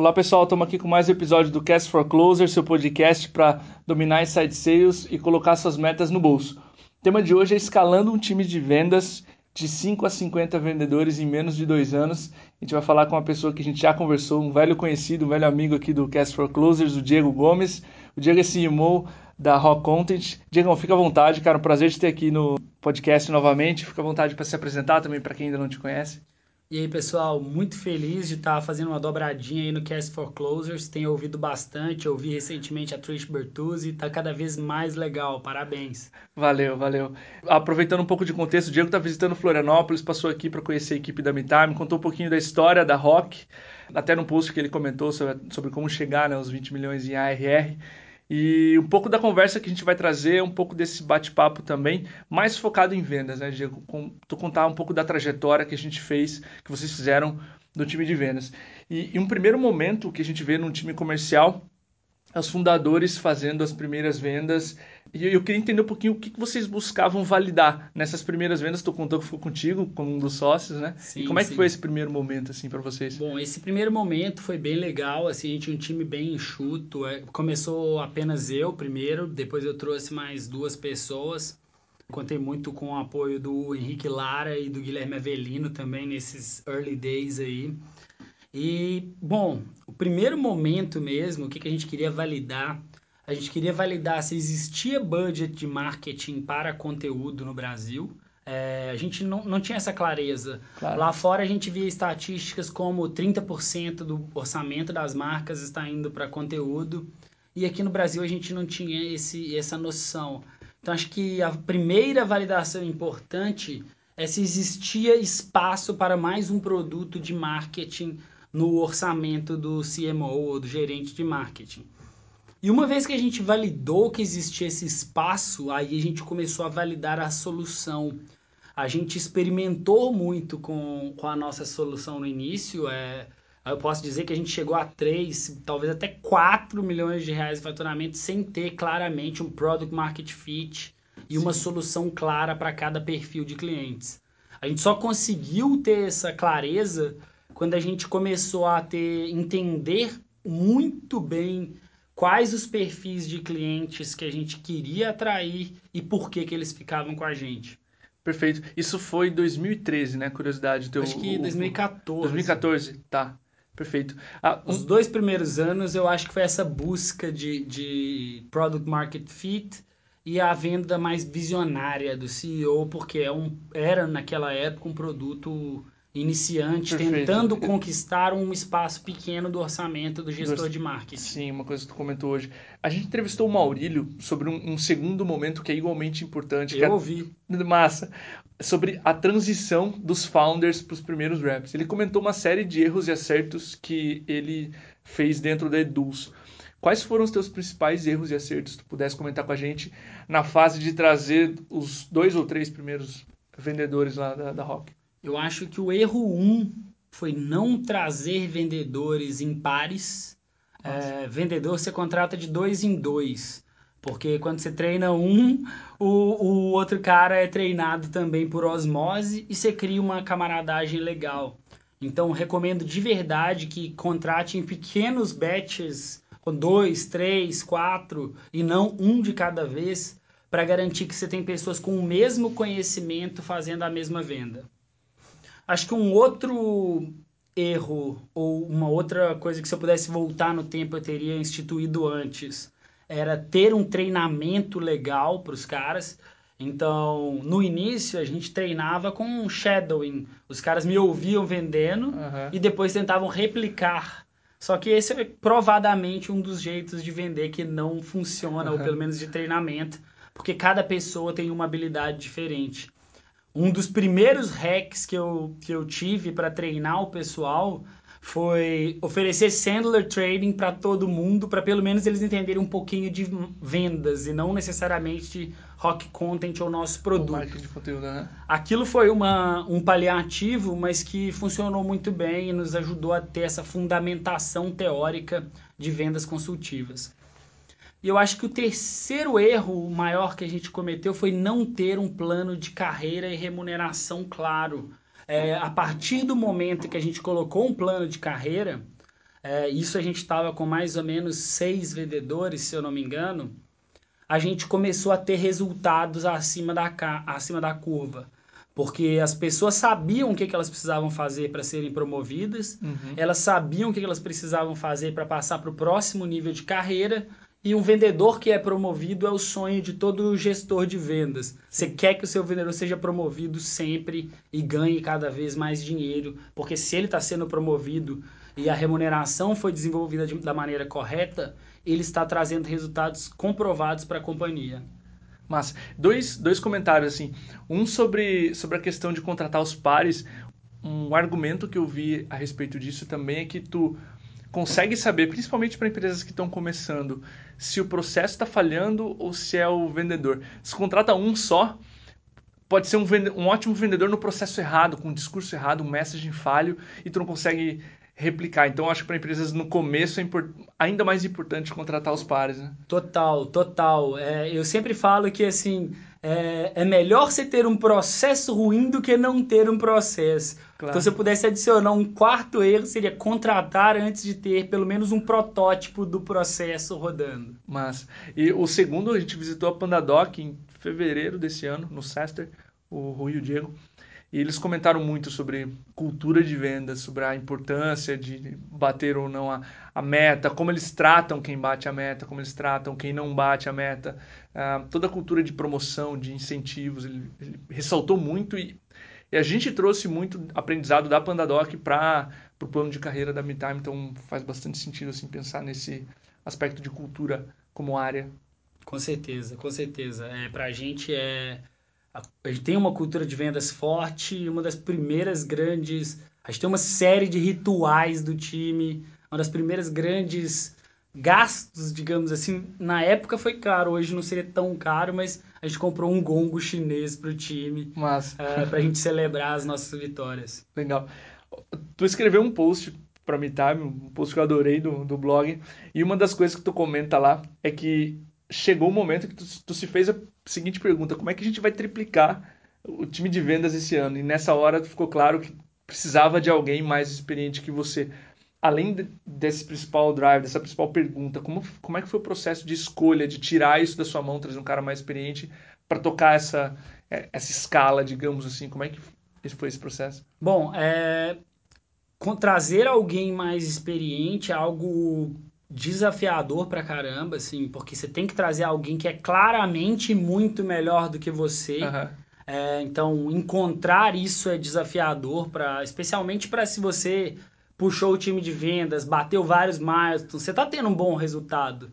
Olá pessoal, estamos aqui com mais um episódio do Cast for Closer, seu podcast para dominar inside sales e colocar suas metas no bolso. O tema de hoje é escalando um time de vendas de 5 a 50 vendedores em menos de dois anos. A gente vai falar com uma pessoa que a gente já conversou, um velho conhecido, um velho amigo aqui do Cast for Closers, o Diego Gomes. O Diego é CMO da Rock Content. Diego, fica à vontade, cara, um prazer te ter aqui no podcast novamente. Fica à vontade para se apresentar também para quem ainda não te conhece. E aí, pessoal, muito feliz de estar fazendo uma dobradinha aí no Cast for Closers. Tenho ouvido bastante, ouvi recentemente a Trish Bertuzzi, tá cada vez mais legal. Parabéns. Valeu, valeu. Aproveitando um pouco de contexto, o Diego está visitando Florianópolis, passou aqui para conhecer a equipe da MeTime, contou um pouquinho da história da Rock, até no post que ele comentou sobre, sobre como chegar né, aos 20 milhões em ARR. E um pouco da conversa que a gente vai trazer, um pouco desse bate-papo também, mais focado em vendas, né, Diego? Com, tu contar um pouco da trajetória que a gente fez, que vocês fizeram no time de vendas. E, e um primeiro momento que a gente vê num time comercial os fundadores fazendo as primeiras vendas. E eu queria entender um pouquinho o que vocês buscavam validar nessas primeiras vendas. Tu contou que ficou contigo, como um dos sócios, né? Sim, e como é que foi esse primeiro momento, assim, para vocês? Bom, esse primeiro momento foi bem legal, assim, a gente tinha um time bem enxuto. É, começou apenas eu primeiro, depois eu trouxe mais duas pessoas. Contei muito com o apoio do Henrique Lara e do Guilherme Avelino também nesses early days aí. E, bom, primeiro momento mesmo, o que, que a gente queria validar? A gente queria validar se existia budget de marketing para conteúdo no Brasil. É, a gente não, não tinha essa clareza. Claro. Lá fora a gente via estatísticas como 30% do orçamento das marcas está indo para conteúdo. E aqui no Brasil a gente não tinha esse, essa noção. Então acho que a primeira validação importante é se existia espaço para mais um produto de marketing no orçamento do CMO ou do gerente de marketing. E uma vez que a gente validou que existia esse espaço, aí a gente começou a validar a solução. A gente experimentou muito com, com a nossa solução no início. É, eu posso dizer que a gente chegou a 3, talvez até 4 milhões de reais de faturamento sem ter claramente um product market fit e uma solução clara para cada perfil de clientes. A gente só conseguiu ter essa clareza quando a gente começou a ter entender muito bem quais os perfis de clientes que a gente queria atrair e por que que eles ficavam com a gente. Perfeito. Isso foi 2013, né? Curiosidade. Teu, Acho que 2014. 2014, tá. Perfeito. Ah, um... Os dois primeiros anos eu acho que foi essa busca de, de product market fit e a venda mais visionária do CEO, porque é um, era naquela época um produto iniciante Perfeito. tentando conquistar um espaço pequeno do orçamento do gestor de marketing. Sim, uma coisa que tu comentou hoje. A gente entrevistou o Maurílio sobre um, um segundo momento que é igualmente importante. Eu é... ouvi. Massa. Sobre a transição dos founders para os primeiros reps. Ele comentou uma série de erros e acertos que ele fez dentro da Eduz. Quais foram os teus principais erros e acertos? Se tu pudesse comentar com a gente na fase de trazer os dois ou três primeiros vendedores lá da, da Rock. Eu acho que o erro um foi não trazer vendedores em pares. É, vendedor você contrata de dois em dois. Porque quando você treina um, o, o outro cara é treinado também por osmose e você cria uma camaradagem legal. Então, recomendo de verdade que contrate em pequenos batches, com dois, três, quatro, e não um de cada vez, para garantir que você tem pessoas com o mesmo conhecimento fazendo a mesma venda. Acho que um outro erro ou uma outra coisa que se eu pudesse voltar no tempo eu teria instituído antes era ter um treinamento legal para os caras. Então, no início a gente treinava com um shadowing. Os caras me ouviam vendendo uhum. e depois tentavam replicar. Só que esse é provadamente um dos jeitos de vender que não funciona, uhum. ou pelo menos de treinamento, porque cada pessoa tem uma habilidade diferente um dos primeiros hacks que eu, que eu tive para treinar o pessoal foi oferecer Sandler Trading para todo mundo, para pelo menos eles entenderem um pouquinho de vendas e não necessariamente rock content ou nosso produto. O marketing de conteúdo, né? Aquilo foi uma, um paliativo, mas que funcionou muito bem e nos ajudou a ter essa fundamentação teórica de vendas consultivas. E eu acho que o terceiro erro maior que a gente cometeu foi não ter um plano de carreira e remuneração claro. É, a partir do momento que a gente colocou um plano de carreira, é, isso a gente estava com mais ou menos seis vendedores, se eu não me engano, a gente começou a ter resultados acima da, acima da curva. Porque as pessoas sabiam o que, que elas precisavam fazer para serem promovidas, uhum. elas sabiam o que, que elas precisavam fazer para passar para o próximo nível de carreira, e um vendedor que é promovido é o sonho de todo gestor de vendas. Você quer que o seu vendedor seja promovido sempre e ganhe cada vez mais dinheiro, porque se ele está sendo promovido e a remuneração foi desenvolvida de, da maneira correta, ele está trazendo resultados comprovados para a companhia. Mas dois, dois comentários assim, um sobre, sobre a questão de contratar os pares. Um argumento que eu vi a respeito disso também é que tu consegue saber, principalmente para empresas que estão começando, se o processo está falhando ou se é o vendedor. Se contrata um só, pode ser um, um ótimo vendedor no processo errado, com um discurso errado, um messaging falho, e tu não consegue replicar. Então, acho que para empresas no começo é ainda mais importante contratar os pares. Né? Total, total. É, eu sempre falo que assim é, é, melhor você ter um processo ruim do que não ter um processo. Claro. Então, se eu pudesse adicionar um quarto erro, seria contratar antes de ter pelo menos um protótipo do processo rodando. Mas, e o segundo, a gente visitou a Pandadoc em fevereiro desse ano, no Sester, o Rui e o Diego. E eles comentaram muito sobre cultura de vendas, sobre a importância de bater ou não a, a meta, como eles tratam quem bate a meta, como eles tratam quem não bate a meta, uh, toda a cultura de promoção, de incentivos. Ele, ele ressaltou muito e, e, a gente trouxe muito aprendizado da Pandadoc para o plano de carreira da MeTime, então faz bastante sentido assim pensar nesse aspecto de cultura como área. Com certeza, com certeza. É, para a gente é a gente tem uma cultura de vendas forte, uma das primeiras grandes. A gente tem uma série de rituais do time, uma das primeiras grandes gastos, digamos assim. Na época foi caro, hoje não seria tão caro, mas a gente comprou um gongo chinês para o time. Mas... É, para a gente celebrar as nossas vitórias. Legal. Tu escreveu um post para me um post que eu adorei do, do blog, e uma das coisas que tu comenta lá é que chegou o momento que tu, tu, se fez a seguinte pergunta: como é que a gente vai triplicar o time de vendas esse ano? E nessa hora ficou claro que precisava de alguém mais experiente que você. Além de, desse principal drive, dessa principal pergunta, como, como é que foi o processo de escolha, de tirar isso da sua mão, trazer um cara mais experiente para tocar essa, é, essa escala, digamos assim? Como é que foi esse processo? Bom, é, trazer alguém mais experiente é algo desafiador pra caramba, assim, porque você tem que trazer alguém que é claramente muito melhor do que você. Uhum. É, então, encontrar isso é desafiador, pra, especialmente para se você puxou o time de vendas, bateu vários milestones, você tá tendo um bom resultado.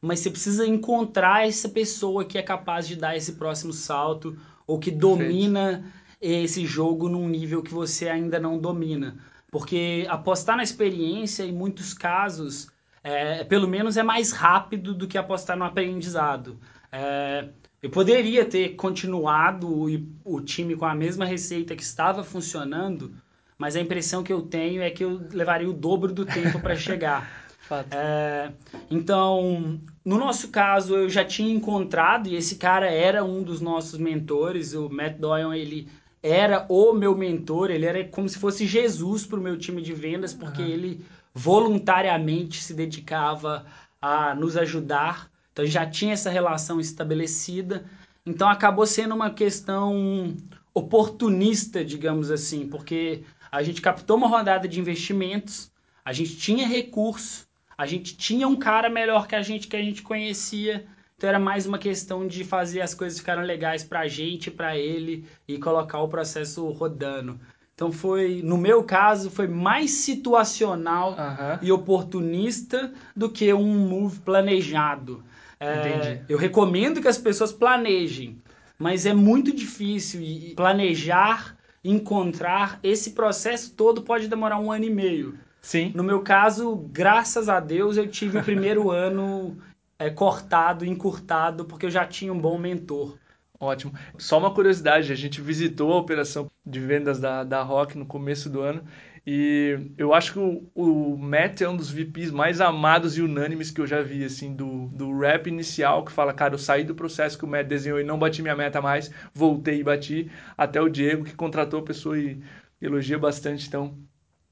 Mas você precisa encontrar essa pessoa que é capaz de dar esse próximo salto ou que domina Perfeito. esse jogo num nível que você ainda não domina. Porque apostar na experiência, em muitos casos, é, pelo menos é mais rápido do que apostar no aprendizado. É, eu poderia ter continuado o, o time com a mesma receita que estava funcionando, mas a impressão que eu tenho é que eu levaria o dobro do tempo para chegar. É, então, no nosso caso, eu já tinha encontrado, e esse cara era um dos nossos mentores, o Matt Doyle, ele era o meu mentor, ele era como se fosse Jesus para o meu time de vendas, porque uhum. ele voluntariamente se dedicava a nos ajudar. Então já tinha essa relação estabelecida. Então acabou sendo uma questão oportunista, digamos assim, porque a gente captou uma rodada de investimentos, a gente tinha recurso, a gente tinha um cara melhor que a gente que a gente conhecia. Então era mais uma questão de fazer as coisas ficarem legais para a gente, para ele e colocar o processo rodando. Então foi, no meu caso, foi mais situacional e oportunista do que um move planejado. É, eu recomendo que as pessoas planejem, mas é muito difícil planejar, encontrar. Esse processo todo pode demorar um ano e meio. Sim. No meu caso, graças a Deus, eu tive o primeiro ano é, cortado, encurtado, porque eu já tinha um bom mentor. Ótimo. Só uma curiosidade, a gente visitou a operação de vendas da, da Rock no começo do ano e eu acho que o, o Matt é um dos VPs mais amados e unânimes que eu já vi, assim, do, do rap inicial, que fala, cara, eu saí do processo que o Matt desenhou e não bati minha meta mais, voltei e bati, até o Diego, que contratou a pessoa e elogia bastante, então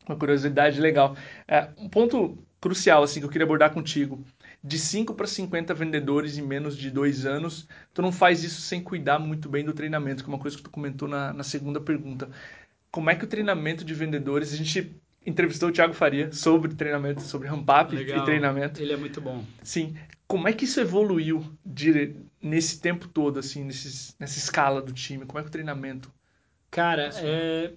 Uma curiosidade legal. É, um ponto crucial assim que eu queria abordar contigo. De 5 para 50 vendedores em menos de dois anos, tu não faz isso sem cuidar muito bem do treinamento, que é uma coisa que tu comentou na, na segunda pergunta. Como é que o treinamento de vendedores, a gente entrevistou o Thiago Faria sobre treinamento, sobre ramp-up e treinamento. Ele é muito bom. Sim. Como é que isso evoluiu de, nesse tempo todo, assim, nesses, nessa escala do time? Como é que o treinamento... Cara, é,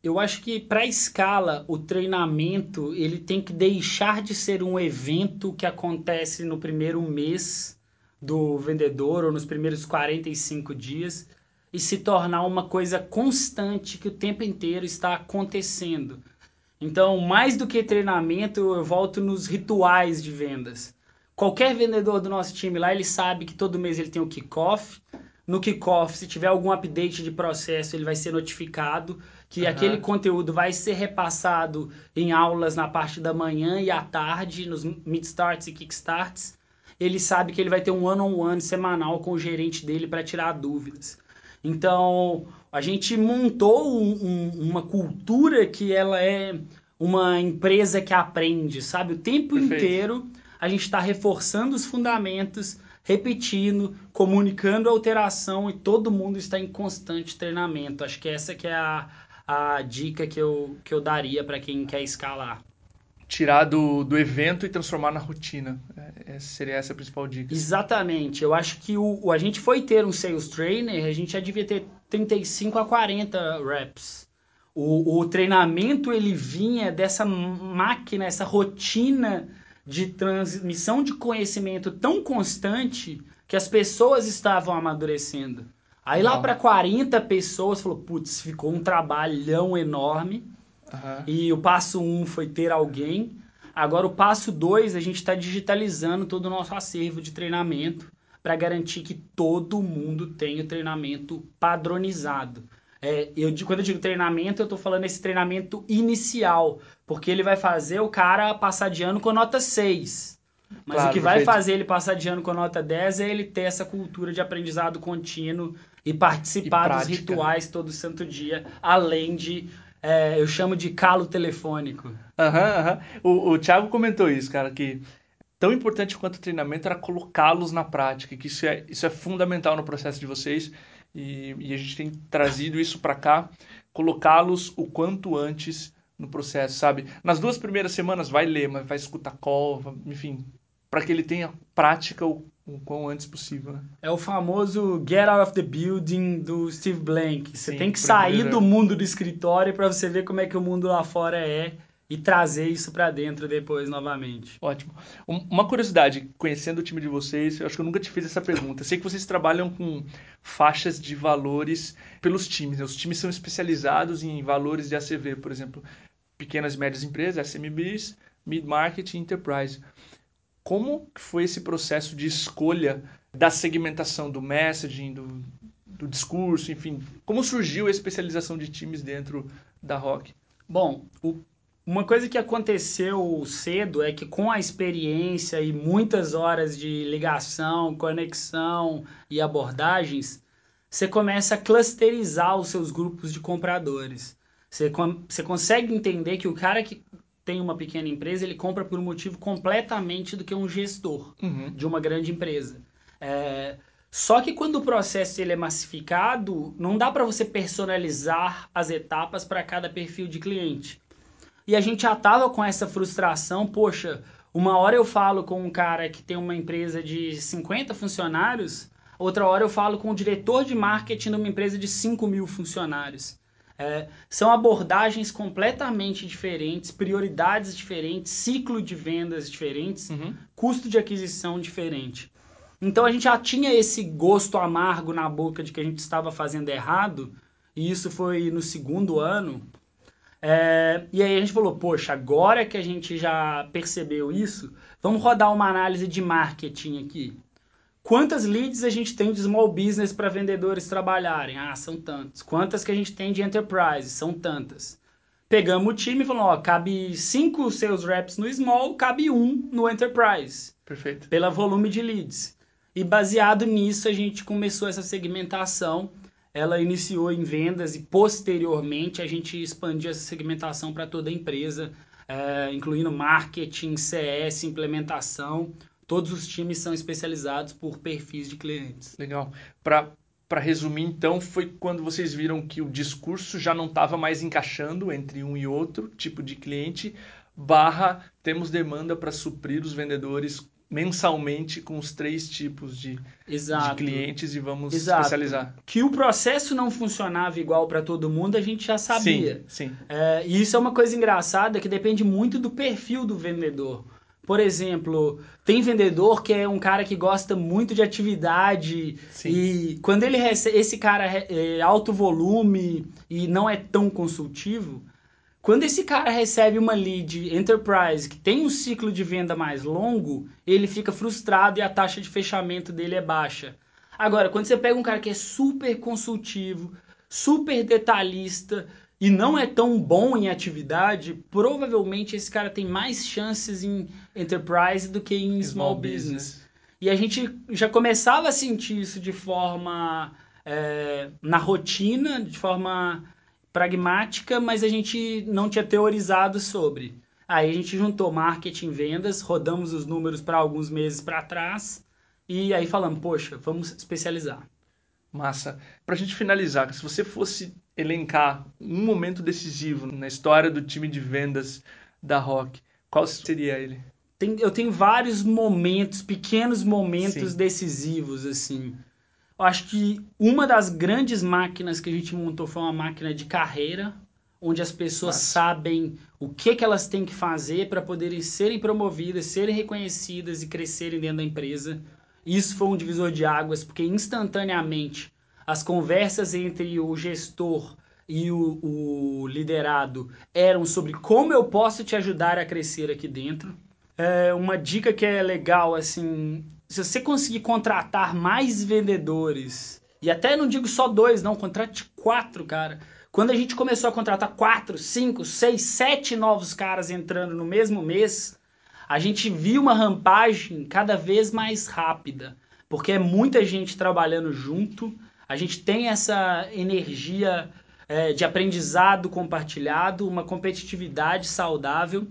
eu acho que para escala o treinamento ele tem que deixar de ser um evento que acontece no primeiro mês do vendedor ou nos primeiros 45 dias e se tornar uma coisa constante que o tempo inteiro está acontecendo. Então, mais do que treinamento, eu volto nos rituais de vendas. Qualquer vendedor do nosso time lá, ele sabe que todo mês ele tem o kickoff. No kickoff, se tiver algum update de processo, ele vai ser notificado que uhum. aquele conteúdo vai ser repassado em aulas na parte da manhã e à tarde, nos mid-starts e kickstarts. Ele sabe que ele vai ter um one-on-one -on -one semanal com o gerente dele para tirar dúvidas. Então, a gente montou um, um, uma cultura que ela é uma empresa que aprende, sabe? O tempo Perfeito. inteiro a gente está reforçando os fundamentos, repetindo, comunicando a alteração e todo mundo está em constante treinamento. Acho que essa que é a, a dica que eu, que eu daria para quem quer escalar. Tirar do, do evento e transformar na rotina. É, seria essa a principal dica. Exatamente. Eu acho que o, o, a gente foi ter um sales trainer, a gente já devia ter 35 a 40 reps. O, o treinamento ele vinha dessa máquina, essa rotina de transmissão de conhecimento tão constante que as pessoas estavam amadurecendo. Aí lá para 40 pessoas, falou, putz, ficou um trabalhão enorme. Uhum. E o passo 1 um foi ter alguém. Agora o passo 2, a gente está digitalizando todo o nosso acervo de treinamento para garantir que todo mundo tenha o treinamento padronizado. É, eu, quando eu digo treinamento, eu estou falando esse treinamento inicial, porque ele vai fazer o cara passar de ano com nota 6. Mas claro, o que vai fazer ele passar de ano com nota 10 é ele ter essa cultura de aprendizado contínuo e participar e dos rituais todo santo dia, além de, é, eu chamo de calo telefônico. Aham, aham. O, o Thiago comentou isso, cara, que tão importante quanto o treinamento era colocá-los na prática, que isso é, isso é fundamental no processo de vocês e, e a gente tem trazido isso para cá, colocá-los o quanto antes no processo, sabe? Nas duas primeiras semanas vai ler, mas vai escutar call, enfim, para que ele tenha prática o o quão antes possível. Né? É o famoso get out of the building do Steve Blank. Você Sim, tem que sair do mundo do escritório para você ver como é que o mundo lá fora é e trazer isso para dentro depois novamente. Ótimo. Uma curiosidade, conhecendo o time de vocês, eu acho que eu nunca te fiz essa pergunta. sei que vocês trabalham com faixas de valores pelos times. Né? Os times são especializados em valores de ACV, por exemplo, pequenas e médias empresas, SMBs, mid-market e enterprise. Como foi esse processo de escolha da segmentação do messaging, do, do discurso, enfim? Como surgiu a especialização de times dentro da Rock? Bom, o, uma coisa que aconteceu cedo é que com a experiência e muitas horas de ligação, conexão e abordagens, você começa a clusterizar os seus grupos de compradores. Você, você consegue entender que o cara que tem uma pequena empresa, ele compra por um motivo completamente do que um gestor uhum. de uma grande empresa. É, só que quando o processo ele é massificado, não dá para você personalizar as etapas para cada perfil de cliente. E a gente já tava com essa frustração, poxa, uma hora eu falo com um cara que tem uma empresa de 50 funcionários, outra hora eu falo com o diretor de marketing de uma empresa de 5 mil funcionários. É, são abordagens completamente diferentes, prioridades diferentes, ciclo de vendas diferentes, uhum. custo de aquisição diferente. Então a gente já tinha esse gosto amargo na boca de que a gente estava fazendo errado, e isso foi no segundo ano. É, e aí a gente falou, poxa, agora que a gente já percebeu isso, vamos rodar uma análise de marketing aqui. Quantas leads a gente tem de small business para vendedores trabalharem? Ah, são tantos. Quantas que a gente tem de enterprise? São tantas. Pegamos o time e falamos, ó, cabe cinco sales reps no small, cabe um no enterprise. Perfeito. Pela volume de leads. E baseado nisso, a gente começou essa segmentação. ela iniciou em vendas e posteriormente a gente expandiu essa segmentação para toda a empresa, é, incluindo marketing, CS, implementação. Todos os times são especializados por perfis de clientes. Legal. Para para resumir, então, foi quando vocês viram que o discurso já não estava mais encaixando entre um e outro tipo de cliente, barra temos demanda para suprir os vendedores mensalmente com os três tipos de, de clientes e vamos Exato. especializar. Que o processo não funcionava igual para todo mundo, a gente já sabia. Sim, sim. É, e isso é uma coisa engraçada que depende muito do perfil do vendedor. Por exemplo, tem vendedor que é um cara que gosta muito de atividade Sim. e quando ele recebe esse cara é alto volume e não é tão consultivo, quando esse cara recebe uma lead enterprise que tem um ciclo de venda mais longo, ele fica frustrado e a taxa de fechamento dele é baixa. Agora, quando você pega um cara que é super consultivo, super detalhista e não é tão bom em atividade, provavelmente esse cara tem mais chances em enterprise do que em small, small business. business. E a gente já começava a sentir isso de forma é, na rotina, de forma pragmática, mas a gente não tinha teorizado sobre. Aí a gente juntou marketing e vendas, rodamos os números para alguns meses para trás e aí falamos, poxa, vamos especializar. Massa. Para a gente finalizar, se você fosse elencar um momento decisivo na história do time de vendas da Rock, qual seria ele? Tem, eu tenho vários momentos, pequenos momentos Sim. decisivos, assim. Eu acho que uma das grandes máquinas que a gente montou foi uma máquina de carreira, onde as pessoas Nossa. sabem o que, que elas têm que fazer para poderem serem promovidas, serem reconhecidas e crescerem dentro da empresa. Isso foi um divisor de águas, porque instantaneamente as conversas entre o gestor e o, o liderado eram sobre como eu posso te ajudar a crescer aqui dentro. É uma dica que é legal, assim, se você conseguir contratar mais vendedores, e até não digo só dois, não, contrate quatro, cara. Quando a gente começou a contratar quatro, cinco, seis, sete novos caras entrando no mesmo mês, a gente viu uma rampagem cada vez mais rápida, porque é muita gente trabalhando junto, a gente tem essa energia é, de aprendizado compartilhado, uma competitividade saudável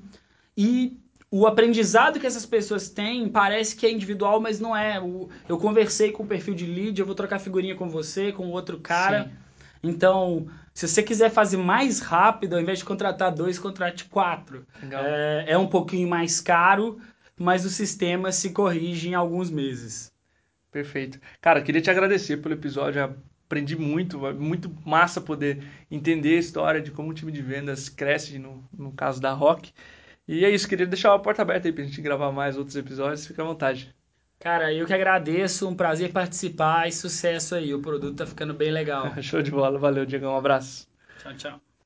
e o aprendizado que essas pessoas têm parece que é individual, mas não é. eu conversei com o perfil de lead, eu vou trocar figurinha com você, com outro cara. Sim. Então, se você quiser fazer mais rápido, ao invés de contratar dois, contrate quatro. É, é um pouquinho mais caro, mas o sistema se corrige em alguns meses. Perfeito. Cara, queria te agradecer pelo episódio. Aprendi muito, muito massa poder entender a história de como o time de vendas cresce, no, no caso da Rock. E é isso, queria deixar a porta aberta aí pra gente gravar mais outros episódios, fica à vontade. Cara, eu que agradeço, um prazer participar e sucesso aí, o produto tá ficando bem legal. Show de bola, valeu, Diego, um abraço. Tchau, tchau.